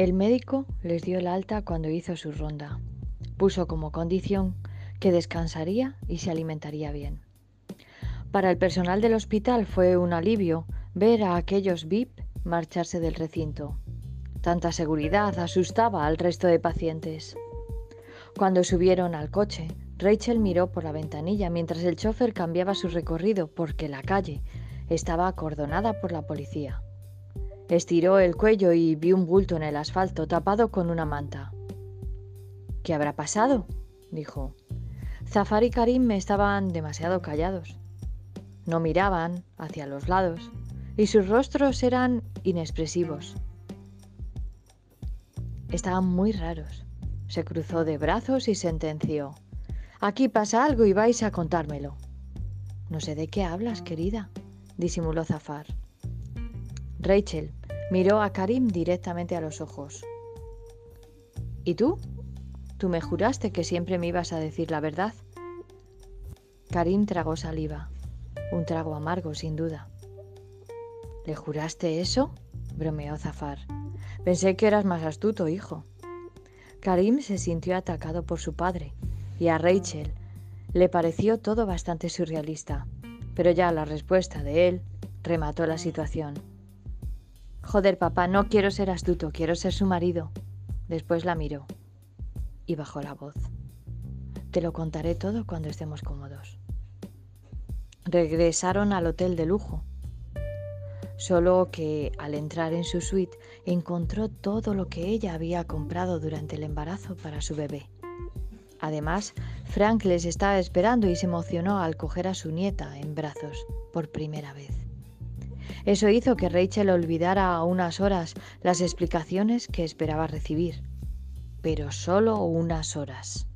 El médico les dio el alta cuando hizo su ronda. Puso como condición que descansaría y se alimentaría bien. Para el personal del hospital fue un alivio ver a aquellos VIP marcharse del recinto. Tanta seguridad asustaba al resto de pacientes. Cuando subieron al coche, Rachel miró por la ventanilla mientras el chofer cambiaba su recorrido porque la calle estaba acordonada por la policía. Estiró el cuello y vio un bulto en el asfalto tapado con una manta. ¿Qué habrá pasado? dijo. Zafar y Karim estaban demasiado callados. No miraban hacia los lados y sus rostros eran inexpresivos. Estaban muy raros. Se cruzó de brazos y sentenció. Aquí pasa algo y vais a contármelo. No sé de qué hablas, querida, disimuló Zafar. Rachel miró a Karim directamente a los ojos. ¿Y tú? Tú me juraste que siempre me ibas a decir la verdad. Karim tragó saliva. Un trago amargo, sin duda. ¿Le juraste eso? bromeó Zafar. Pensé que eras más astuto, hijo. Karim se sintió atacado por su padre y a Rachel le pareció todo bastante surrealista, pero ya la respuesta de él remató la situación. Joder, papá, no quiero ser astuto, quiero ser su marido. Después la miró y bajó la voz. Te lo contaré todo cuando estemos cómodos. Regresaron al hotel de lujo solo que al entrar en su suite encontró todo lo que ella había comprado durante el embarazo para su bebé. Además, Frank les estaba esperando y se emocionó al coger a su nieta en brazos por primera vez. Eso hizo que Rachel olvidara a unas horas las explicaciones que esperaba recibir, pero solo unas horas.